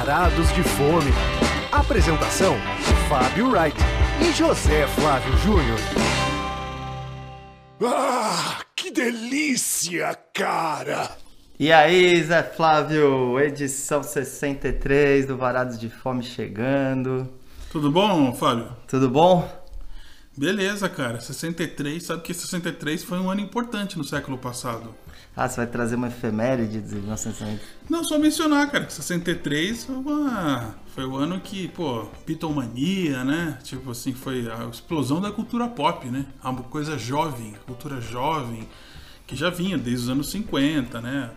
Varados de Fome. Apresentação: Fábio Wright e José Flávio Júnior. Ah, que delícia, cara! E aí, Zé Flávio, edição 63 do Varados de Fome chegando. Tudo bom, Fábio? Tudo bom? Beleza, cara. 63, sabe que 63 foi um ano importante no século passado. Ah, você vai trazer uma efeméride de 1960? Não, só mencionar, cara, que 63 foi, uma... foi o ano que, pô, Beatlemania, né? Tipo assim, foi a explosão da cultura pop, né? Uma coisa jovem, cultura jovem, que já vinha desde os anos 50, né?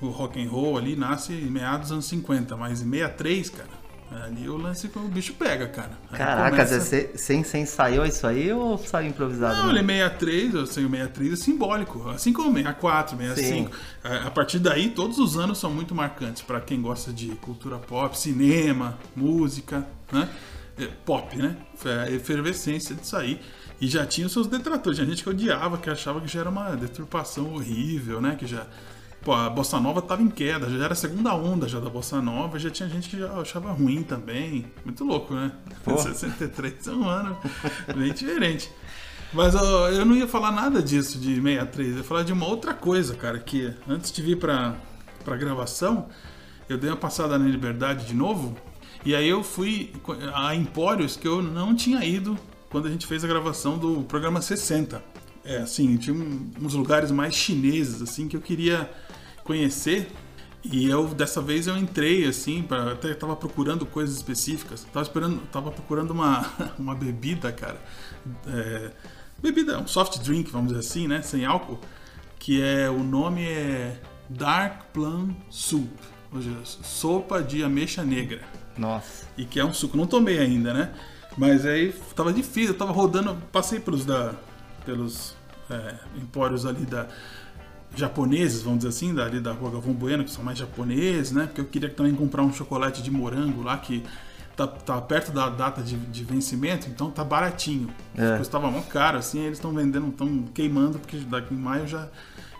O rock and roll ali nasce em meados dos anos 50, mas em 63, cara, Ali o lance com o bicho pega, cara. Aí Caraca, começa... você, você, ensaiou isso aí ou saiu improvisado? Não, ele 63, eu sei o 63 é simbólico. Assim como 64, 65. Sim. A partir daí, todos os anos são muito marcantes para quem gosta de cultura pop, cinema, música, né? É, pop, né? Foi a efervescência disso aí. E já tinha os seus detratores. Tinha gente que odiava, que achava que já era uma deturpação horrível, né? Que já Pô, a Bossa Nova tava em queda, já era a segunda onda já da Bossa Nova, já tinha gente que já achava ruim também. Muito louco, né? Pô. 63 é um ano bem diferente. Mas ó, eu não ia falar nada disso de 63, eu ia falar de uma outra coisa, cara, que antes de vir pra, pra gravação, eu dei uma passada na Liberdade de novo, e aí eu fui a Empórios que eu não tinha ido quando a gente fez a gravação do programa 60. É, assim, tinha uns lugares mais chineses, assim, que eu queria conhecer. E eu dessa vez eu entrei assim, para até tava procurando coisas específicas. Tava esperando, tava procurando uma, uma bebida, cara. É, bebida, um soft drink, vamos dizer assim, né, sem álcool, que é o nome é Dark Plum Soup, ou seja, sopa de ameixa negra. Nossa. E que é um suco, não tomei ainda, né? Mas aí tava difícil, eu tava rodando, passei pelos da pelos é, empórios ali da japoneses, vamos dizer assim, dali da Rua Galvão Bueno, que são mais japoneses, né? Porque eu queria também comprar um chocolate de morango lá que tá, tá perto da data de, de vencimento, então tá baratinho. É. Custava mó caro, assim, eles estão vendendo, estão queimando, porque daqui em maio já.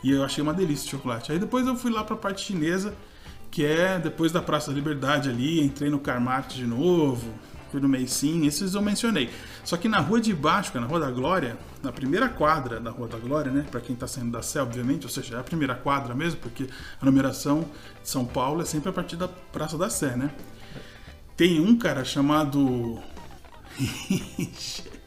E eu achei uma delícia o chocolate. Aí depois eu fui lá pra parte chinesa, que é depois da Praça da Liberdade ali, entrei no Carmart de novo, fui no Meicin, esses eu mencionei. Só que na rua de baixo, na Rua da Glória, na primeira quadra da Rua da Glória, né, para quem está saindo da Sé, obviamente, ou seja, é a primeira quadra mesmo, porque a numeração de São Paulo é sempre a partir da Praça da Sé, né? Tem um cara chamado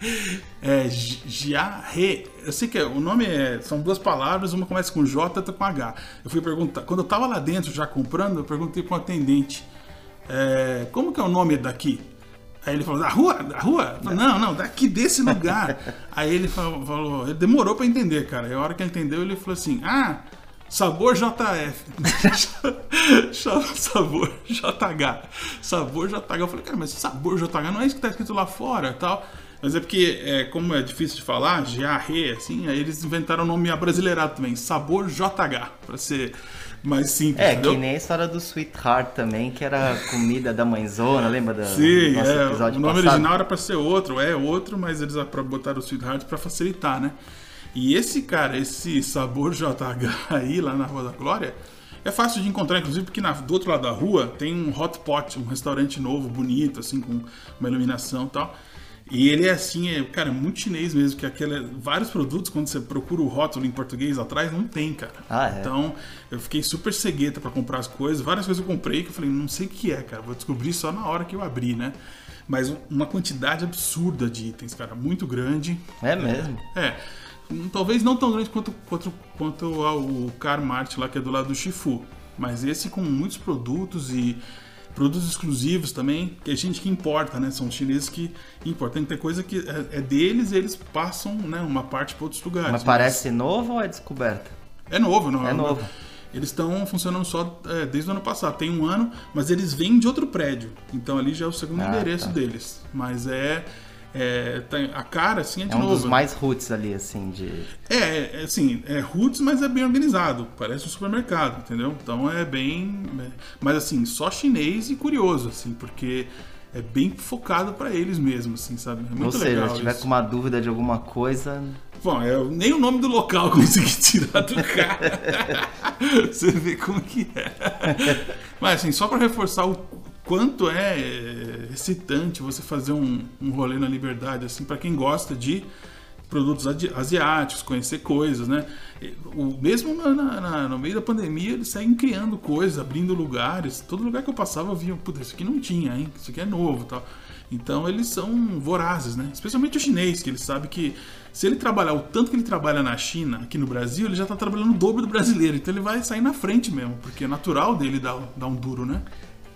é Jiarre. Eu sei que o nome é, são duas palavras, uma começa com J outra com H. Eu fui perguntar, quando eu tava lá dentro já comprando, eu perguntei para um atendente, é, como que é o nome daqui? Aí ele falou, da rua? Da rua? Falei, não, não, daqui desse lugar. Aí ele falou, falou ele demorou para entender, cara. E a hora que ele entendeu, ele falou assim, ah, sabor JF. sabor JH. Sabor JH. Eu falei, cara, mas sabor JH não é isso que tá escrito lá fora tal. Mas é porque, é, como é difícil de falar, GARE, assim, aí eles inventaram o nome abrasileirado também, Sabor JH, para ser mais simples. É, entendeu? que nem a história do Sweetheart também, que era comida da mãezona, lembra da, Sim, do nosso é, episódio O nome passado? original era para ser outro, é outro, mas eles botaram o Sweetheart para facilitar, né? E esse cara, esse sabor JH aí, lá na Rua da Glória, é fácil de encontrar, inclusive, porque na, do outro lado da rua tem um hot pot, um restaurante novo, bonito, assim, com uma iluminação e tal. E ele é assim, é, cara, muito chinês mesmo, que aquele, vários produtos, quando você procura o rótulo em português atrás, não tem, cara. Ah, é? Então, eu fiquei super cegueta para comprar as coisas. Várias coisas eu comprei que eu falei, não sei o que é, cara. Vou descobrir só na hora que eu abrir, né? Mas uma quantidade absurda de itens, cara, muito grande. É mesmo? É. é talvez não tão grande quanto, quanto, quanto o Carmart lá, que é do lado do Shifu. Mas esse com muitos produtos e Produtos exclusivos também, que a gente que importa, né? São chineses que importam. Tem que ter coisa que é, é deles e eles passam né, uma parte para outros lugares. Mas parece mas... novo ou é descoberta? É novo, não é? novo. Eles estão funcionando só é, desde o ano passado. Tem um ano, mas eles vêm de outro prédio. Então ali já é o segundo ah, endereço tá. deles. Mas é é, a cara, assim, é de é um novo. dos mais roots ali, assim, de... É, é, assim, é roots, mas é bem organizado. Parece um supermercado, entendeu? Então é bem... Mas, assim, só chinês e curioso, assim, porque é bem focado para eles mesmo, assim, sabe? É muito Ou seja, legal se tiver isso. com uma dúvida de alguma coisa... Bom, eu nem o nome do local consegui tirar do cara. Você vê como que é. Mas, assim, só para reforçar o quanto é é, excitante você fazer um, um rolê na liberdade, assim, para quem gosta de produtos asiáticos, conhecer coisas, né? O, mesmo na- na- no meio da pandemia, eles seguem criando coisas, abrindo lugares. Todo lugar que eu passava eu via, puta, isso aqui não tinha, hein? Isso aqui é novo tal. Então eles são vorazes, né? Especialmente o chinês, que ele sabe que se ele trabalhar o tanto que ele trabalha na China, aqui no Brasil, ele já tá trabalhando o dobro do brasileiro. Então ele vai sair na frente mesmo, porque é natural dele dar, dar um duro, né?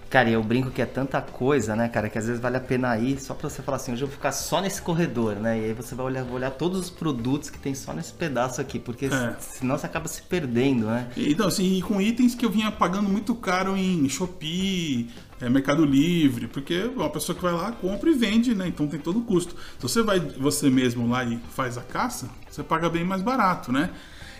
Cara, e eu brinco que é tanta coisa, né, cara, que às vezes vale a pena ir só pra você falar assim, hoje eu vou ficar só nesse corredor, né? E aí você vai olhar, olhar todos os produtos que tem só nesse pedaço aqui, porque É. senão você acaba se perdendo, né? E, Então, assim, e com itens que eu vinha pagando muito caro em Shopee, é, Mercado Livre, porque é uma pessoa que vai lá, compra e vende, né? Então tem todo o custo. Se você vai você mesmo lá e faz a caça, você paga bem mais barato, né?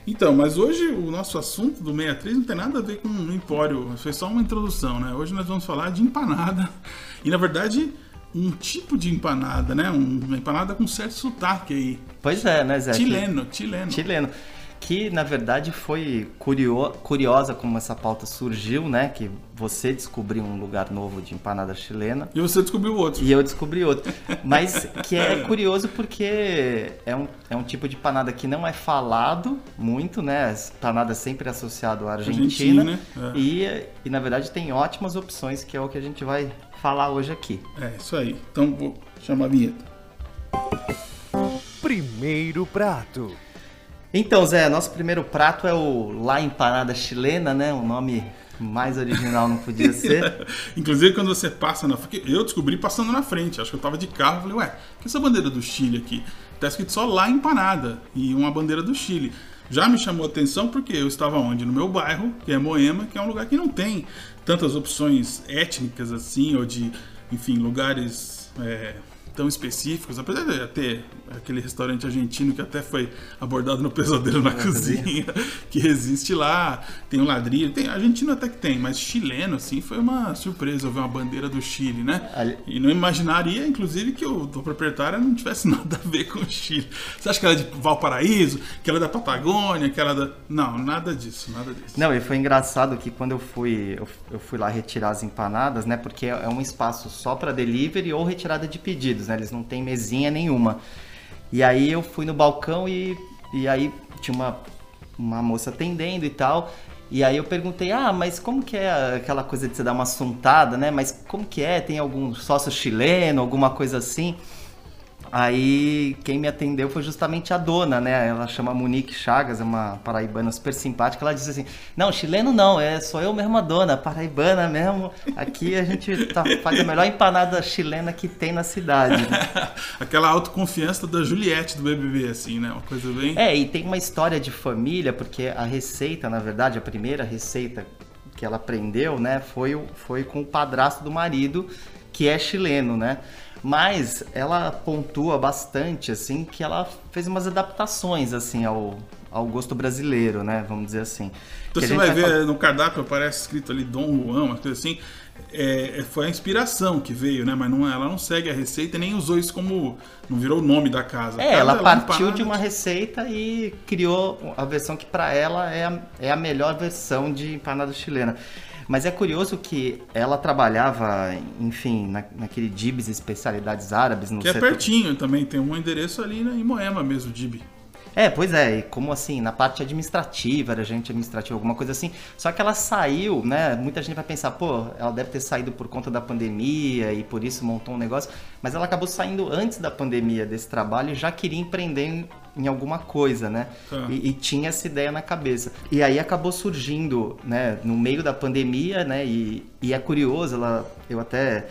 Então, mas hoje o nosso assunto do 63 não tem nada a ver com o empório, foi só uma introdução, né? Hoje nós vamos falar de empanada. E na verdade, um tipo de empanada, né? Um- Uma empanada com certo sotaque aí. Pois é, né, Zé? Chileno, chileno. Chileno. Que na verdade foi curio- curiosa como essa pauta surgiu, né? Que você descobriu um lugar novo de empanada chilena. E você descobriu outro. E eu descobri outro. Mas que é curioso porque é um, é um tipo de panada que não é falado muito, né? Panada sempre associado à Argentina. Argentina, é. E, e na verdade tem ótimas opções, que é o que a gente vai falar hoje aqui. É, isso aí. Então vou chamar a vinheta. Primeiro prato. Então, Zé, nosso primeiro prato é o La Empanada Chilena, né? O nome mais original não podia ser. Inclusive, quando você passa na frente. Eu descobri passando na frente. Acho que eu tava de carro. Falei, ué, que essa bandeira do Chile aqui? Tá escrito só lá empanada. E uma bandeira do Chile. Já me chamou a atenção porque eu estava onde? No meu bairro, que é Moema, que é um lugar que não tem tantas opções étnicas assim, ou de, enfim, lugares é, tão específicos. Apesar de ter aquele restaurante argentino que até foi abordado no Pesadelo na Cozinha, que existe lá, tem um ladrilho, tem argentino até que tem, mas chileno, assim, foi uma surpresa ver uma bandeira do Chile, né? Ali- E não imaginaria, inclusive, que o proprietário não tivesse nada a ver com o Chile. Você acha que ela é de Valparaíso, que ela é da Patagônia, que ela é da. Não, nada disso, nada disso. Não, e foi engraçado que quando eu fui, eu, eu fui lá retirar as empanadas, né? Porque é um espaço só para delivery ou retirada de pedidos, né? Eles não têm mesinha nenhuma. E aí eu fui no balcão e, e aí tinha uma, uma moça atendendo e tal. E aí eu perguntei, ah, mas como que é aquela coisa de você dar uma assuntada, né? Mas como que é? Tem algum sócio chileno, alguma coisa assim? Aí quem me atendeu foi justamente a dona, né? Ela chama Monique Chagas, é uma paraibana super simpática. Ela disse assim: Não, chileno não, é sou eu mesma dona, paraibana mesmo. Aqui a gente tá- faz a melhor empanada chilena que tem na cidade. Aquela autoconfiança da Juliette do BBB, assim, né? Uma coisa bem. É, e tem uma história de família, porque a receita, na verdade, a primeira receita que ela aprendeu, né, foi, o- foi com o padrasto do marido, que é chileno, né? Mas ela pontua bastante, assim, que ela fez umas adaptações, assim, ao, ao gosto brasileiro, né? Vamos dizer assim. Então Que você gente vai ver no cardápio, aparece escrito ali Dom Juan, uma coisa assim. É, é, foi a inspiração que veio, né? Mas não, ela não segue a receita e nem usou isso como. Não virou o nome da casa. É, Cada ela partiu de uma receita e criou a versão que para ela é a, é a melhor versão de empanada chilena. Mas é curioso que ela trabalhava, enfim, na, naquele Dibs Especialidades Árabes no Que é setor- pertinho também, tem um endereço ali né, em Moema mesmo, Dib. É, pois é, e como assim, na parte administrativa, era gente administrativa, alguma coisa assim. Só que ela saiu, né? Muita gente vai pensar, pô, ela deve ter saído por conta da pandemia e por isso montou um negócio. Mas ela acabou saindo antes da pandemia desse trabalho e já queria empreender em, alguma coisa, né? Tá. E, e tinha essa ideia na cabeça. E aí acabou surgindo, né, no meio da pandemia, né? E, e é curioso, ela, eu até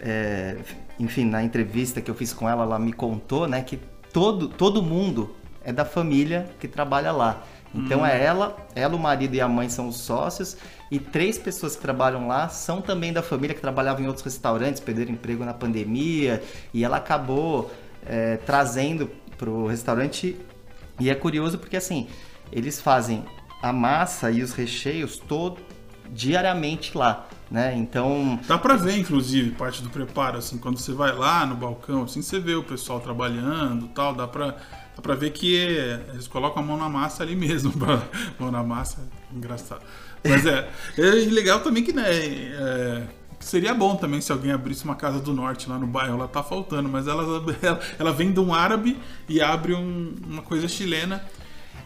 é, enfim, na entrevista que eu fiz com ela, ela me contou, né, que todo, todo mundo é da família que trabalha lá. Então é ela, ela, o marido e a mãe são os sócios e três pessoas que trabalham lá são também da família que trabalhavam em outros restaurantes, perderam emprego na pandemia e ela acabou é, trazendo pro restaurante e é curioso porque assim eles fazem a massa e os recheios todo diariamente lá, né? Então Dá pra ver, inclusive, parte do preparo, assim, quando você vai lá no balcão, assim, você vê o pessoal trabalhando tal, dá pra, dá pra ver que é, eles colocam a mão na massa ali mesmo. mão na massa, engraçado. Mas é, é legal também que, né, é, Seria bom também se alguém abrisse uma casa do norte lá no bairro, ela tá faltando, mas ela, ela, ela vem de um árabe e abre um- uma coisa chilena.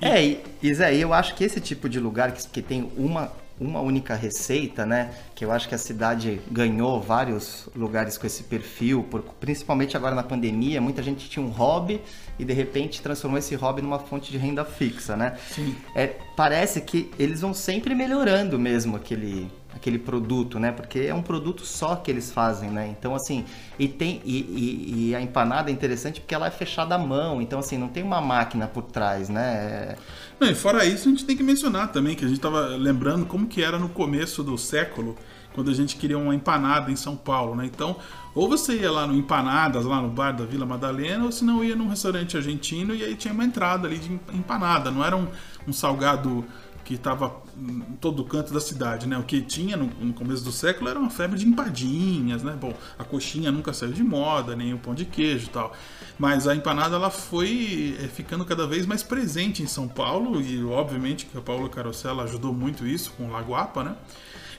É, e, e Zé, eu acho que esse tipo de lugar que, que tem uma, uma única receita, né? Que eu acho que a cidade ganhou vários lugares com esse perfil, por- principalmente agora na pandemia, muita gente tinha um hobby e de repente transformou esse hobby numa fonte de renda fixa, né? Sim. É, parece que eles vão sempre melhorando mesmo aquele, aquele produto, né? Porque é um produto só que eles fazem, né? Então, assim, e tem e, e- e a empanada é interessante porque ela é fechada à mão, então assim, não tem uma máquina por trás, né? Não, e fora isso, a gente tem que mencionar também que a gente estava lembrando como que era no começo do século, quando a gente queria uma empanada em São Paulo, né? Então, ou você ia lá no Empanadas, lá no bar da Vila Madalena, ou se não ia num restaurante argentino e aí tinha uma entrada ali de empanada, não era um, um salgado que estava em todo canto da cidade, né? O que tinha no, no começo do século era uma febre de empadinhas, né? Bom, a coxinha nunca saiu de moda, nem o pão de queijo e tal. Mas a empanada ela foi eh, ficando cada vez mais presente em São Paulo e obviamente que a Paula Carosella ajudou muito isso com o Lagoapa, né?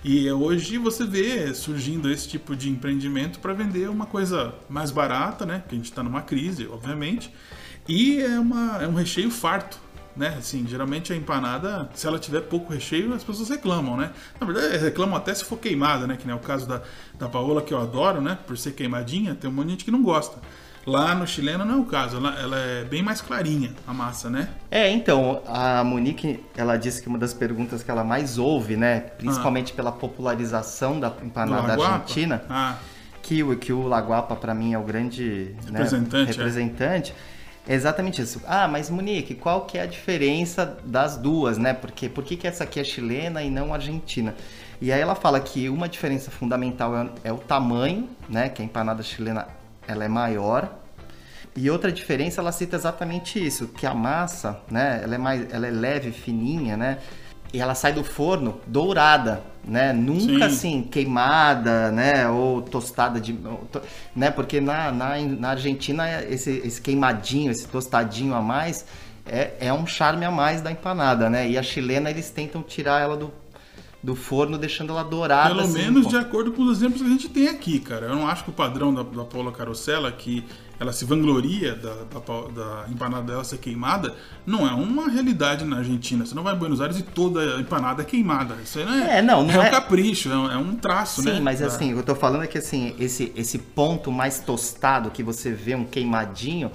E hoje você vê surgindo esse tipo de empreendimento para vender uma coisa mais barata, né? Que a gente está numa crise, obviamente. E é, uma, é um recheio farto, né? Assim, geralmente a empanada, se ela tiver pouco recheio, as pessoas reclamam, né? Na verdade, reclamam até se for queimada, né? Que nem é o caso da, da Paola, que eu adoro, né? Por ser queimadinha, tem um monte de gente que não gosta. Lá no chileno não é o caso, ela, ela é bem mais clarinha, a massa, né? É, então, a Monique, ela disse que uma das perguntas que ela mais ouve, né, principalmente pela popularização da empanada argentina, Ah, que, o- que o Laguapa para mim é o grande né, Representante, é. É exatamente isso. Ah, mas Monique, qual que é a diferença das duas, né? Porque por que, que essa aqui é chilena e não argentina? E aí ela fala que uma diferença fundamental é, é o tamanho, né? Que a empanada chilena ela é maior. E outra diferença, ela cita exatamente isso, que a massa, né, ela é mais, ela é leve, fininha, né, e ela sai do forno dourada, né, nunca Sim. assim queimada, né, ou tostada de, né, porque na, na, na Argentina esse, esse queimadinho, esse tostadinho a mais é, é um charme a mais da empanada, né, e a chilena eles tentam tirar ela do, do forno deixando ela dourada. Pelo assim, menos pô. de acordo com os exemplos que a gente tem aqui, cara. Eu não acho que o padrão da, da Paula Carosella, que ela se vangloria da, da, da empanada dela ser queimada, não é uma realidade na Argentina. Você não vai em Buenos Aires e toda a empanada é queimada. Isso aí não é, É, não, não é um é- capricho, é um, é um traço, né? Sim, mas da- assim, o que eu tô falando é que assim, esse, esse ponto mais tostado que você vê um queimadinho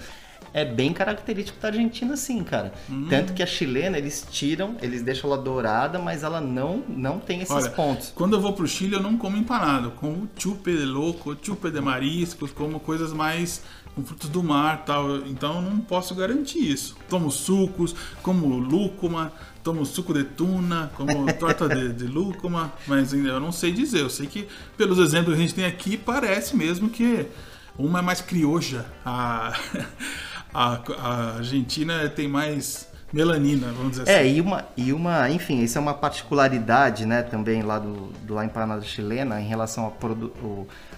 é bem característico da Argentina, sim, cara. Hum. Tanto que a chilena, eles tiram, eles deixam ela dourada, mas ela não, não tem esses Olha, pontos. quando eu vou pro Chile, eu não como empanada. Eu como chupe de louco, chupe de mariscos, como coisas mais com frutos do mar tal. Então eu não posso garantir isso. Tomo sucos, como lúcuma, tomo suco de tuna, como torta de, de lúcuma, mas ainda eu não sei dizer. Eu sei que pelos exemplos que a gente tem aqui, parece mesmo que uma é mais crioja. A, a, a Argentina tem mais melanina, vamos dizer É, assim. e uma, e uma, enfim, isso é uma particularidade, né, também lá do, do La Empanada Chilena em relação à produ-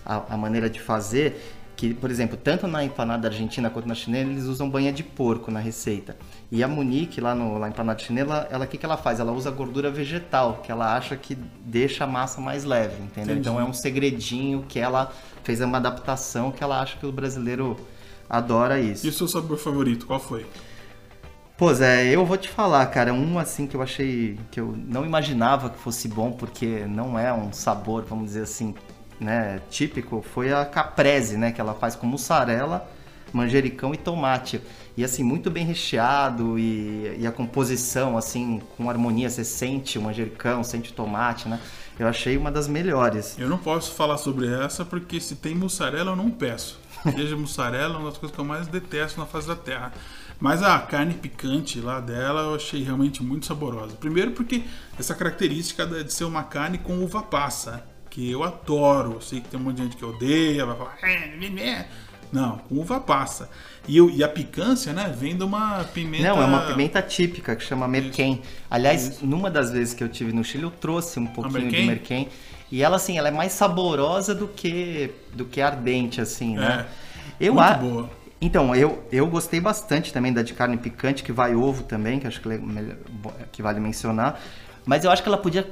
a, a maneira de fazer, que, por exemplo, tanto na empanada argentina quanto na chilena, eles usam banha de porco na receita. E a Monique, lá no La Empanada Chilena, ela o que, que ela faz? Ela usa gordura vegetal, que ela acha que deixa a massa mais leve, entendeu? Entendi. Então é um segredinho que ela fez uma adaptação que ela acha que o brasileiro adora isso. E o seu sabor favorito, qual foi? Pô, Zé, eu vou te falar, cara, um assim que eu achei que eu não imaginava que fosse bom, porque não é um sabor, vamos dizer assim, né, típico, foi a caprese, né, que ela faz com mussarela, manjericão e tomate. E assim, muito bem recheado e, e a composição, assim, com harmonia, você sente o manjericão, sente o tomate, né? Eu achei uma das melhores. Eu não posso falar sobre essa porque se tem mussarela eu não peço. Queijo mussarela é uma das coisas que eu mais detesto na face da terra. Mas a carne picante lá dela eu achei realmente muito saborosa. Primeiro porque essa característica de ser uma carne com uva passa, que eu adoro. Eu sei que tem um monte de gente que odeia, vai falar. "É, né, né." Não, com uva passa. E, e a picância, né, vem de uma pimenta. Não, é uma pimenta típica que chama merquém. Aliás, numa das vezes que eu tive no Chile, eu trouxe um pouquinho de merquém? merquém. E ela, assim, ela é mais saborosa do que, do que ardente, assim, né? eu muito a- boa. Então, eu, eu gostei bastante também da de carne picante, que vai ovo também, que acho que, é melhor- que vale mencionar. Mas eu acho que ela podia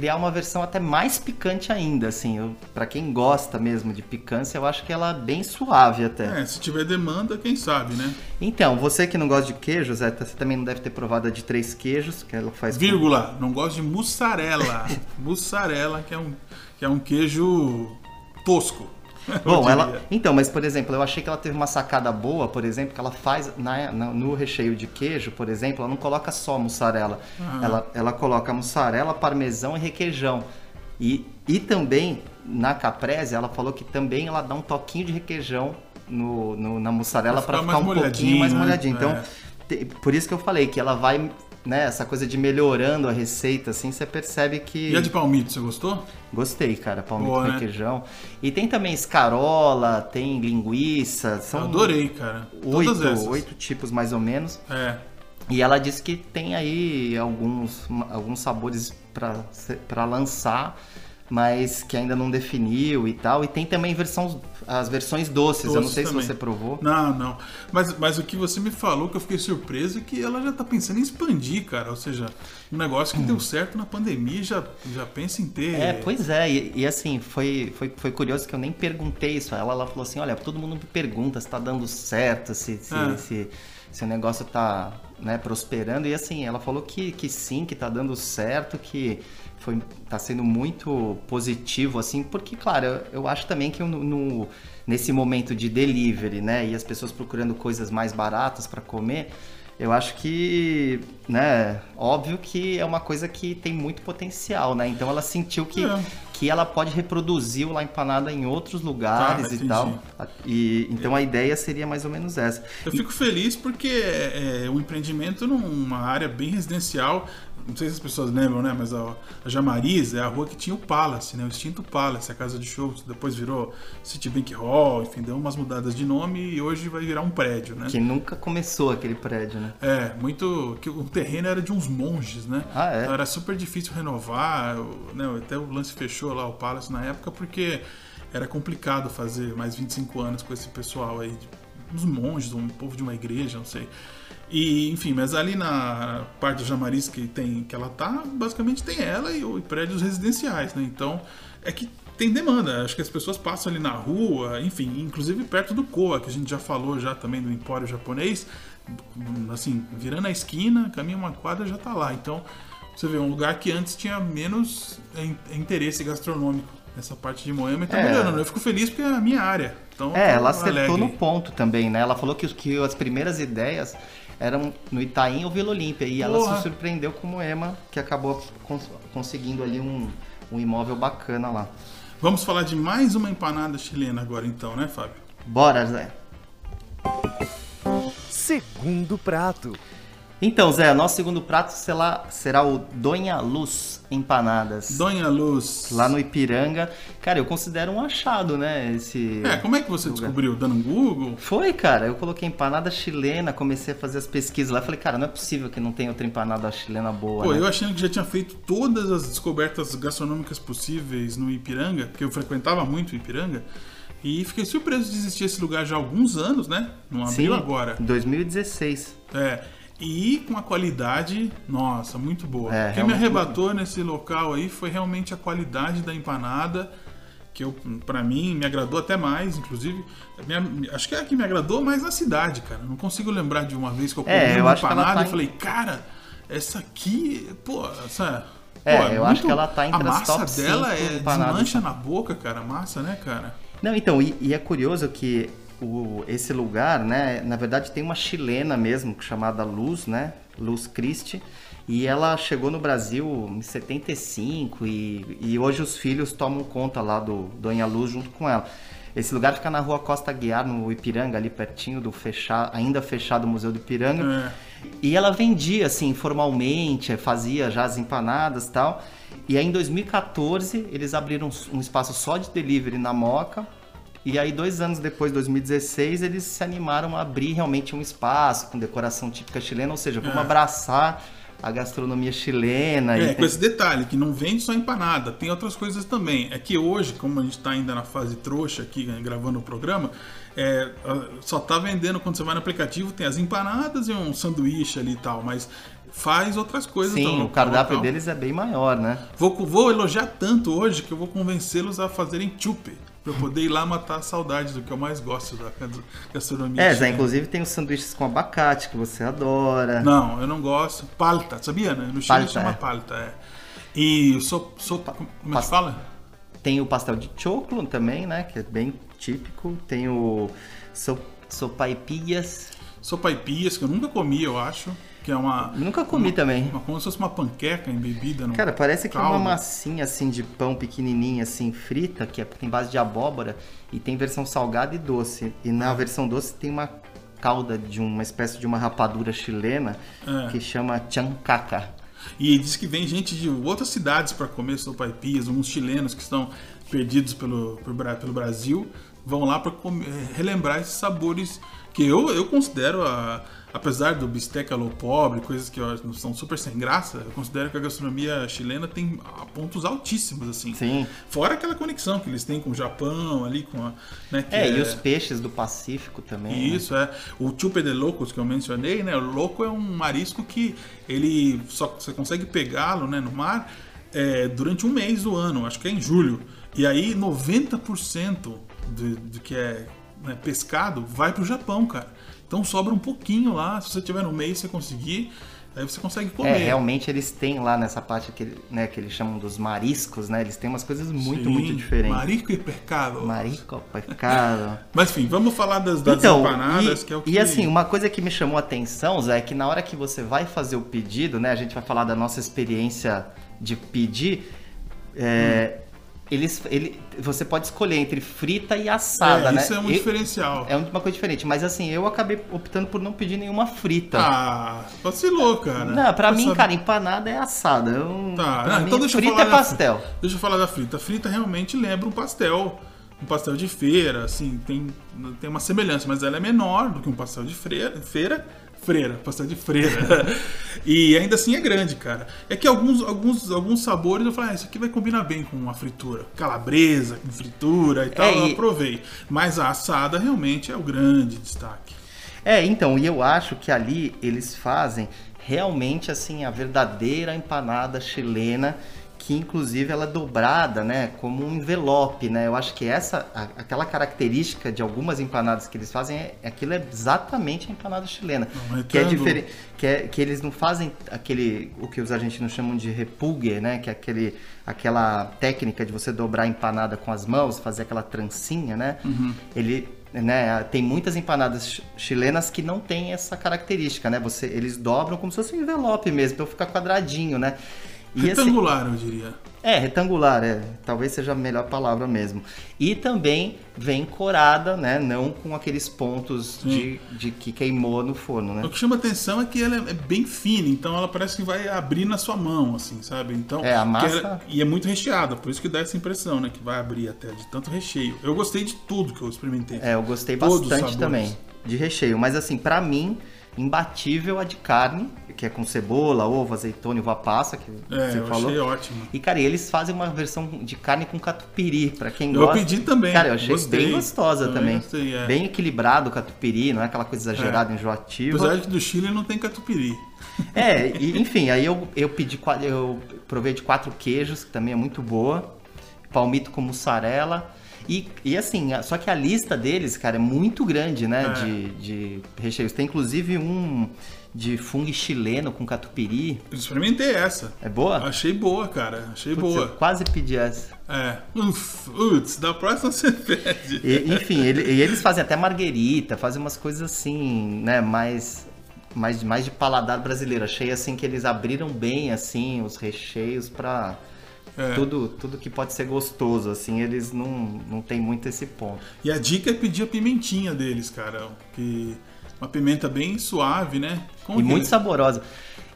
criar uma versão até mais picante ainda, assim. Pra quem gosta mesmo de picância, eu acho que ela é bem suave até. É, se tiver demanda, quem sabe, né? Então, você que não gosta de queijo, Zé, você também não deve ter provado a de três queijos, que ela faz... com- Vírgula, não gosto de mussarela. mussarela, que é um, que é um queijo tosco. Bom, ela. Então, mas por exemplo, eu achei que ela teve uma sacada boa, por exemplo, que ela faz na, na- no recheio de queijo, por exemplo, ela não coloca só mussarela. Ah. Ela, ela coloca mussarela, parmesão e requeijão. E, e também, na caprese, ela falou que também ela dá um toquinho de requeijão no, no- na mussarela para ficar ficar, um pouquinho mais molhadinho, né? molhadinho. Então, te- por isso que eu falei que ela vai. Né, essa coisa de melhorando a receita, assim, você percebe que. E a de palmito, você gostou? Gostei, cara. Palmito Boa, com né? requeijão. E tem também escarola, tem linguiça. São Eu adorei, cara. Todas oito, oito tipos mais ou menos. É. E ela disse que tem aí alguns, alguns sabores para lançar, mas que ainda não definiu e tal. E tem também versão, as versões doces. Eu não Doces sei também. se você provou. Não, não. Mas, mas o que você me falou que eu fiquei surpreso é que ela já tá pensando em expandir, cara. Ou seja, um negócio que deu certo na pandemia já, já pensa em ter. É, pois é, e, e assim, foi, foi, foi curioso que eu nem perguntei isso ela. Ela falou assim: olha, todo mundo me pergunta se tá dando certo, se, se, Ah. se, se o negócio tá né, prosperando. E assim, ela falou que, que sim, que tá dando certo, que foi, tá sendo muito positivo, assim, porque, claro, eu, eu acho também que no, no- nesse momento de delivery, né, e as pessoas procurando coisas mais baratas para comer. Eu acho que, né, óbvio que é uma coisa que tem muito potencial, né? Então ela sentiu que, É. que ela pode reproduzir o La Empanada em outros lugares Tá, e entendi. tal. E, então a ideia seria mais ou menos essa. Eu fico feliz porque é, é um empreendimento numa área bem residencial. Não sei se as pessoas lembram, né? Mas a, a Jamariz é a rua que tinha o Palace, né? O extinto Palace, a casa de shows. Depois virou Citibank Hall, enfim, deu umas mudadas de nome e hoje vai virar um prédio, né? Que nunca começou aquele prédio, né? É, muito. que o terreno era de uns monges, né? Ah, é? Então era super difícil renovar, né? Até o lance fechou lá o Palace na época porque era complicado fazer mais 25 anos com esse pessoal aí, uns monges, um povo de uma igreja, não sei. E, enfim, mas ali na parte do Jamariz que tem que ela tá, basicamente tem ela e, e prédios residenciais, né? Então, é que tem demanda, acho que as pessoas passam ali na rua, enfim, inclusive perto do Coa, que a gente já falou já também do empório japonês, assim, virando a esquina, caminha uma quadra já tá lá. Então, você vê, um lugar que antes tinha menos in- interesse gastronômico nessa parte de Moema e tá É. melhorando. Eu fico feliz porque é a minha área. Então, É, ela acertou alegre. no ponto também, né? Ela falou que, os- que as primeiras ideias eram no Itaim ou Vila Olímpia. E ela Porra. se surpreendeu com Moema, que acabou cons- conseguindo ali um, um imóvel bacana lá. Vamos falar de mais uma empanada chilena agora então, né, Fábio? Bora, Zé. Segundo prato. Então, Zé, nosso segundo prato será, será o Donha Luz Empanadas. Donha Luz. Lá no Ipiranga. Cara, eu considero um achado, né? Esse. É, como é que você descobriu? Dando um Google? Foi, cara. Eu coloquei empanada chilena, comecei a fazer as pesquisas lá. Falei, cara, não é possível que não tenha outra empanada chilena boa. Pô, né? eu achando que já tinha feito todas as descobertas gastronômicas possíveis no Ipiranga, porque eu frequentava muito o Ipiranga, e fiquei surpreso de existir esse lugar já há alguns anos, né? Não abriu agora. Em 2016. É. E com a qualidade, nossa, muito boa. É, o que me arrebatou nesse local aí foi realmente a qualidade da empanada, que eu, pra mim me agradou até mais, inclusive. Me- acho que é a que me agradou mais na cidade, cara. Não consigo lembrar de uma vez que eu comi É, uma empanada tá e em- falei, cara, essa aqui, pô, essa. É, pô, eu acho que ela tá entre A as massa top dela é empanadas. desmancha na boca, cara. Massa, né, cara? Não, então, e, e é curioso que o, esse lugar, né, na verdade tem uma chilena mesmo, chamada Luz, né, Luz Christi, e ela chegou no Brasil em 75 e, e hoje os filhos tomam conta lá do Donha Luz junto com ela. Esse lugar fica na rua Costa Guiar, no Ipiranga, ali pertinho do fechado, ainda fechado Museu do Ipiranga. É. E ela vendia, assim, formalmente, fazia já as empanadas e tal. E aí, em 2014, eles abriram um espaço só de delivery na Moca. E aí, dois anos depois, 2016, eles se animaram a abrir realmente um espaço com decoração típica chilena. Ou seja, vamos É. abraçar a gastronomia chilena. É, e com esse detalhe, que não vende só empanada, tem outras coisas também. É que hoje, como a gente está ainda na fase trouxa aqui, né, gravando o programa, é, só tá vendendo quando você vai no aplicativo, tem as empanadas e um sanduíche ali e tal, mas faz outras coisas. Sim, então, o cardápio local. deles é bem maior, né? Vou, vou elogiar tanto hoje que eu vou convencê-los a fazerem chupe. Pra eu poder ir lá matar a saudade do que eu mais gosto da gastronomia. É, chilena. inclusive tem os sanduíches com abacate que você adora. Não, eu não gosto. Palta, sabia, né? No Chile Palta, chama é. palta, é. E o so, so, como é que fala? Tem o pastel de choclo também, né? Que é bem típico. Tem o so, sopaipillas. Sopaipias, que eu nunca comi, eu acho. Que é uma. Nunca comi também. uma como se fosse uma panqueca embebida no. Cara, parece que é uma massinha assim de pão pequenininha assim frita, que é, tem base de abóbora e tem versão salgada e doce. E Ah. na versão doce tem uma calda de uma espécie de uma rapadura chilena É. que chama chancaca. E diz que vem gente de outras cidades para comer sopaipias, alguns chilenos que estão perdidos pelo, pelo Brasil vão lá para relembrar esses sabores que eu, eu considero, a- apesar do bisteca low pobre, coisas que eu são super sem graça, eu considero que a gastronomia chilena tem pontos altíssimos, assim. Sim. Fora aquela conexão que eles têm com o Japão, ali com a... Né, que É, e os peixes do Pacífico também. né? isso, é. O chupe de locos que eu mencionei, né? O loco é um marisco que ele só você consegue pegá-lo né, no mar é, durante um mês do ano, acho que é em julho. E aí 90% do, do que é né, pescado vai pro Japão, cara. Então sobra um pouquinho lá, se você tiver no mês você conseguir, aí você consegue comer. É, realmente eles têm lá nessa parte que, né, que eles chamam dos mariscos, né? Eles têm umas coisas muito, Sim, muito diferentes. Marisco e pescado. Marico, pescado. Mas enfim, vamos falar das, das Então, empanadas, e, que é o que... e assim, uma coisa que me chamou a atenção, Zé, é que na hora que você vai fazer o pedido, né? A gente vai falar da nossa experiência de pedir. é, eles, ele, você pode escolher entre frita e assada, é, né? Isso é um Eu- diferencial. é uma coisa diferente, mas assim, eu acabei optando por não pedir nenhuma frita. Ah, vacilou, cara. não, pra Eu mim, cara, empanada é assada. Eu, Tá, não, mim, então deixa eu frita falar é da pastel. Deixa eu falar da frita. A frita realmente lembra um pastel. Um pastel de feira, assim, tem, tem uma semelhança, mas ela é menor do que um pastel de freira. Feira? Freira, pastel de freira. e ainda assim é grande, cara. É que alguns, alguns, alguns sabores eu falei, ah, isso aqui vai combinar bem com uma fritura. Calabresa com fritura e tal, É, eu e- aprovei. Mas a assada realmente é o grande destaque. É, então, e eu acho que ali eles fazem realmente assim a verdadeira empanada chilena, que inclusive ela é dobrada, né, como um envelope, né? Eu acho que essa a- aquela característica de algumas empanadas que eles fazem é aquilo é exatamente a empanada chilena, Um que é diferente, que é que eles não fazem aquele o que os argentinos chamam de repulgue, né, que é aquele aquela técnica de você dobrar a empanada com as mãos, fazer aquela trancinha, né? Ele né, tem muitas empanadas ch- chilenas que não tem essa característica, né? Você, eles dobram como se fosse um envelope mesmo, então fica quadradinho, né? Retangular, eu diria. é, retangular, é. Talvez seja a melhor palavra mesmo. E também vem corada, né? Não com aqueles pontos de, de que queimou no forno, né? O que chama atenção é que ela é bem fina, então ela parece que vai abrir na sua mão, assim, sabe? Então, É, a massa- ela- e é muito recheada, por isso que dá essa impressão, né? Que vai abrir até de tanto recheio. Eu gostei de tudo que eu experimentei. É, eu gostei Todos bastante também de recheio. Mas assim, pra mim, imbatível a de carne, que é com cebola, ovo, azeitona e uva passa, que É, você eu falou. achei ótimo. E, cara, eles fazem uma versão de carne com catupiry, pra quem Eu gosta. pedi também, Cara, eu achei gostei. bem gostosa Também também. gostei, é. Bem equilibrado o catupiry, não é aquela coisa exagerada, enjoativa. Apesar de que do Chile não tem catupiry. É, e, enfim, aí eu, eu pedi, eu provei de quatro queijos, que também é muito boa. Palmito com mussarela. E, e assim, só que a lista deles, cara, é muito grande, né? É. De, de recheios. Tem inclusive um de fungo chileno com catupiry. Eu experimentei essa. É boa? Achei boa, cara. Achei Putz, boa. quase pedi essa. É. Uts, da próxima você pede. E, enfim, ele- e eles fazem até marguerita, fazem umas coisas assim, né, mais, mais, mais de paladar brasileiro. Achei assim que eles abriram bem assim os recheios pra É. tudo, tudo que pode ser gostoso, assim, eles não, não tem muito esse ponto. E a dica é pedir a pimentinha deles, cara. Que uma pimenta bem suave, né? Como e muito eles- saborosa.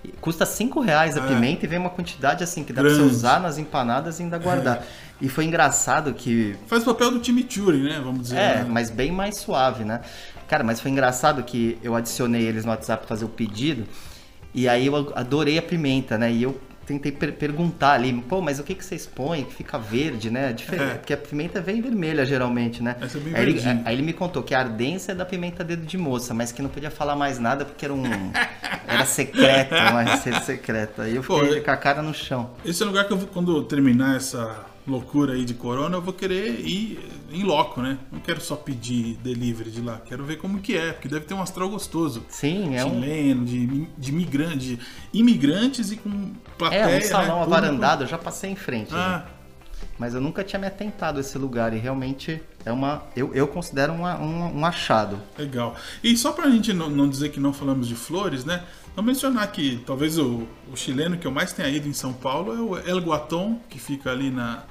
E Custa 5 reais a É. pimenta e vem uma quantidade assim que dá pra Grande. você usar nas empanadas e ainda guardar. E foi engraçado que Faz o papel do chimichurri, né? Vamos dizer. É, né? mas bem mais suave, né? Cara, mas foi engraçado que eu adicionei eles no WhatsApp pra fazer o pedido. E aí eu adorei a pimenta, né? E eu tentei per perguntar ali, pô, mas o que, que vocês põem que fica verde, né? Difer É. Porque a pimenta vem vermelha geralmente, né? Essa é bem aí, ele, aí ele me contou que a ardência é da pimenta dedo de moça, mas que não podia falar mais nada porque era um. Era secreta, uma receita secreta. Aí eu Pô, fiquei eu- com a cara no chão. Esse é o lugar que eu quando eu terminar essa loucura aí de corona, eu vou querer ir em loco, né? Não quero só pedir delivery de lá, quero ver como que é, porque deve ter um astral gostoso. Sim, é um. Chileno, de, de migrante, de imigrantes e com plateia. É, um né? salão Público. avarandado, eu já passei em frente. né? Ah, Mas eu nunca tinha me atentado a esse lugar e realmente é uma. Eu, eu considero uma- um, um achado. legal. E só pra gente não, não dizer que não falamos de flores, né? Vamos mencionar que talvez o, o chileno que eu mais tenha ido em São Paulo é o El Guaton, que fica ali na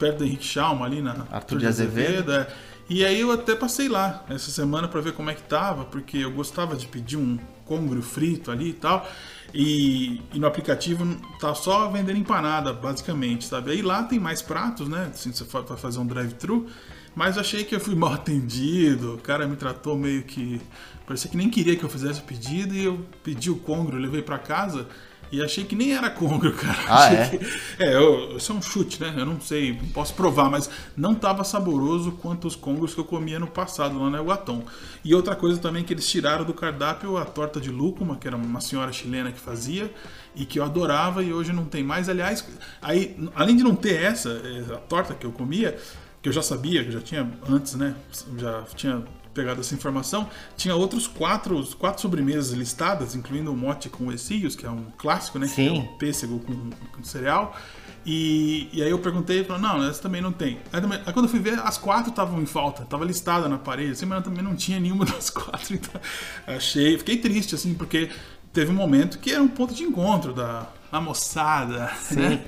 perto do Henrique Schalma, ali na Arthur de Azevedo. é. E aí eu até passei lá essa semana pra ver como é que tava, porque eu gostava de pedir um congro frito ali e tal. E, e no aplicativo tá só vendendo empanada, basicamente, sabe? Aí lá tem mais pratos, né? Assim, você vai fazer um drive-thru. Mas eu achei que eu fui mal atendido. O cara me tratou meio que. Parecia que nem queria que eu fizesse o pedido. E eu pedi o congro, levei pra casa. E achei que nem era congro, cara. Ah, Achei é? que- é, eu, isso é um chute, né? Eu não sei, não posso provar, mas não tava saboroso quanto os congros que eu comia no passado lá no Guatom. E outra coisa também que eles tiraram do cardápio a torta de lúcuma, que era uma senhora chilena que fazia e que eu adorava e hoje não tem mais. Aliás, aí, além de não ter essa, eh, a torta que eu comia, que eu já sabia, que eu já tinha antes, né? Já tinha pegado essa informação, tinha outros quatro, quatro sobremesas listadas, incluindo o mote com essios, que é um clássico, né? Que é Sim. um pêssego com, com cereal. E, e aí eu perguntei falou, não, essa também não tem. Aí, também- aí quando eu fui ver, as quatro estavam em falta, tava listada na parede, assim, mas também não tinha nenhuma das quatro. Então, achei, fiquei triste, assim, porque teve um momento que era um ponto de encontro da, da moçada. Né?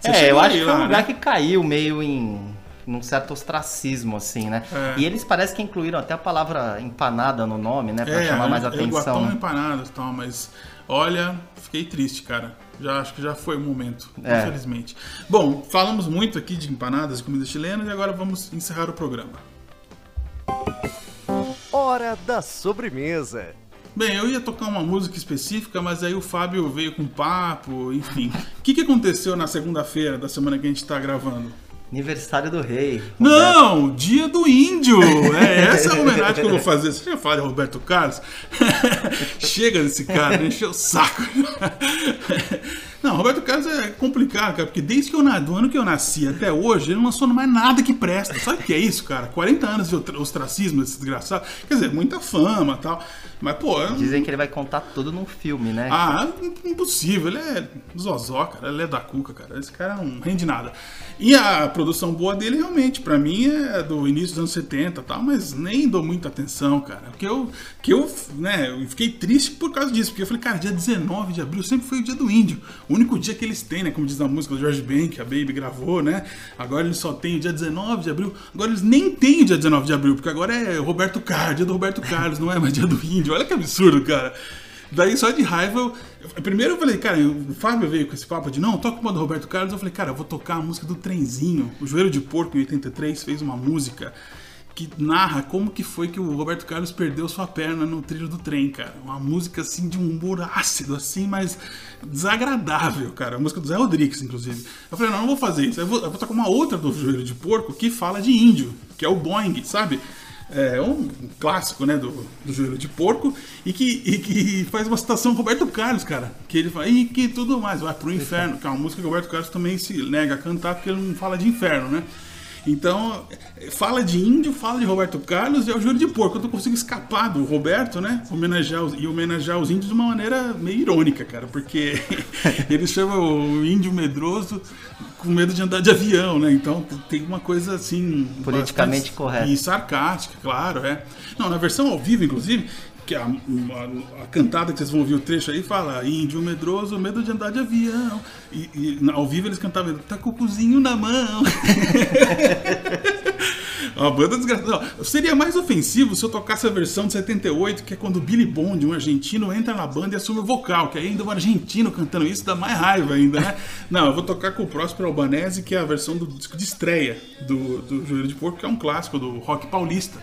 Você é, eu acho aí que foi um lá, lugar né? que caiu meio em num certo ostracismo, assim, né? É. E eles parecem que incluíram até a palavra empanada no nome, né? Pra chamar mais é, atenção. Guatão né? empanadas e tal, mas olha, fiquei triste, cara. Já acho que já foi o momento, É. infelizmente. Bom, falamos muito aqui de empanadas e comida chilena e agora vamos encerrar o programa. Hora da sobremesa. Bem, eu ia tocar uma música específica, mas aí o Fábio veio com papo, enfim. O que, que aconteceu na segunda-feira da semana que a gente tá gravando? Aniversário do rei. Não, dia do índio! É essa a homenagem que eu vou fazer. Você já fala de Roberto Carlos? Chega desse cara, encheu o saco. Não, Roberto Carlos é complicado, cara, porque desde que eu, do ano que eu nasci até hoje, ele não lançou mais nada que presta. Sabe o que é isso, cara? 40 anos de ostra- ostracismo desse desgraçado. Quer dizer, muita fama tal. Mas, pô, eu não- Dizem que ele vai contar tudo num filme, né? ah, impossível. Ele é zozó, cara. Ele é da cuca, cara. Esse cara não rende nada. E a produção boa dele, realmente, pra mim, é do início dos anos 70 e tal, mas nem dou muita atenção, cara. Porque eu, que eu, né, eu fiquei triste por causa disso. Porque eu falei, cara, dia 19 de abril sempre foi o dia do índio. O único dia que eles têm, né, como diz na música do George Ben, que a Baby gravou, né. Agora eles só têm o dia 19 de abril. Agora eles nem têm o dia 19 de abril, porque agora é Roberto Carlos, dia do Roberto Carlos, não é mais dia do índio. Olha que absurdo, cara. Daí só de raiva, eu, primeiro eu falei, cara, o Fábio veio com esse papo de não, toca uma do Roberto Carlos. Eu falei, cara, eu vou tocar a música do Trenzinho. O Joelho de Porco, em 83, fez uma música que narra como que foi que o Roberto Carlos perdeu sua perna no trilho do trem, cara. Uma música assim de um humor ácido, assim, mas desagradável, cara. A música do Zé Rodrigues, inclusive. Eu falei, não, não vou fazer isso. Eu vou, eu vou tocar uma outra do Joelho de Porco que fala de índio, que é o Boeing, sabe? É um clássico, né, do, do joelho de porco, e que, e que faz uma citação do Roberto Carlos, cara. Que ele fala, e que tudo mais, vai pro inferno, que é uma música que o Roberto Carlos também se nega a cantar, porque ele não fala de inferno, né? Então, fala de índio, fala de Roberto Carlos e é o joelho de porco. Eu não consigo escapar do Roberto, né? Homenagear os, e homenagear os índios de uma maneira meio irônica, cara, porque eles chamam o índio medroso com medo de andar de avião, né? Então tem uma coisa assim. Politicamente bastante- correta. E sarcástica, claro, é. Não, na versão ao vivo, inclusive, que a, a- a cantada que vocês vão ouvir o trecho aí fala índio medroso, medo de andar de avião. E, e ao vivo eles cantavam, tá com o cozinho na mão. Uma banda desgraçada. Seria mais ofensivo se eu tocasse a versão de 78, que é quando o Billy Bond, um argentino, entra na banda e assume o vocal, que ainda um argentino cantando isso dá mais raiva ainda, né? Não, eu vou tocar com o Próspero Albanese, que é a versão do disco de estreia do, do Joelho de Porco, que é um clássico do rock paulista.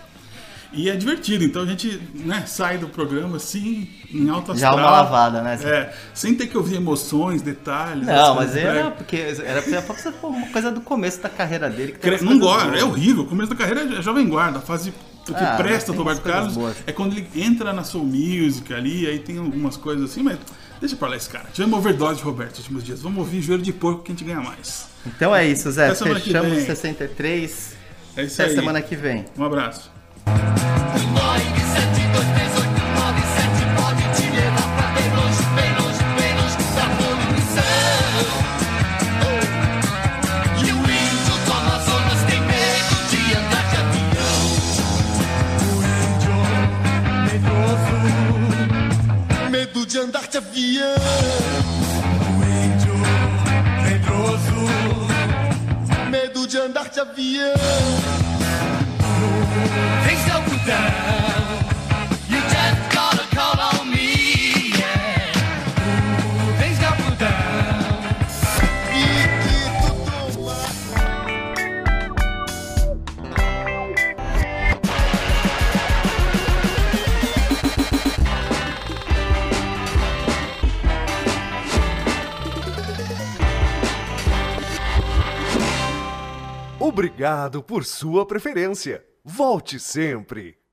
E é divertido, então a gente né, sai do programa assim, em alta Já astral. uma lavada, né? É, sem ter que ouvir emoções, detalhes. Não, as mas era né? porque era pra você uma coisa do começo da carreira dele. Que Não gosta, é horrível. O começo da carreira é jovem guarda. A fase que Ah, presta do umas Roberto Carlos boas. é quando ele entra na Soul Music ali, aí tem algumas coisas assim, mas deixa pra lá esse cara. Tivemos overdose de Roberto nos últimos dias. Vamos ouvir Joelho de Porco que a gente ganha mais. Então é isso, Zé. Até Fechamos vem. 63. É isso Até aí. semana que vem. Um abraço. E Por sua preferência. Volte sempre.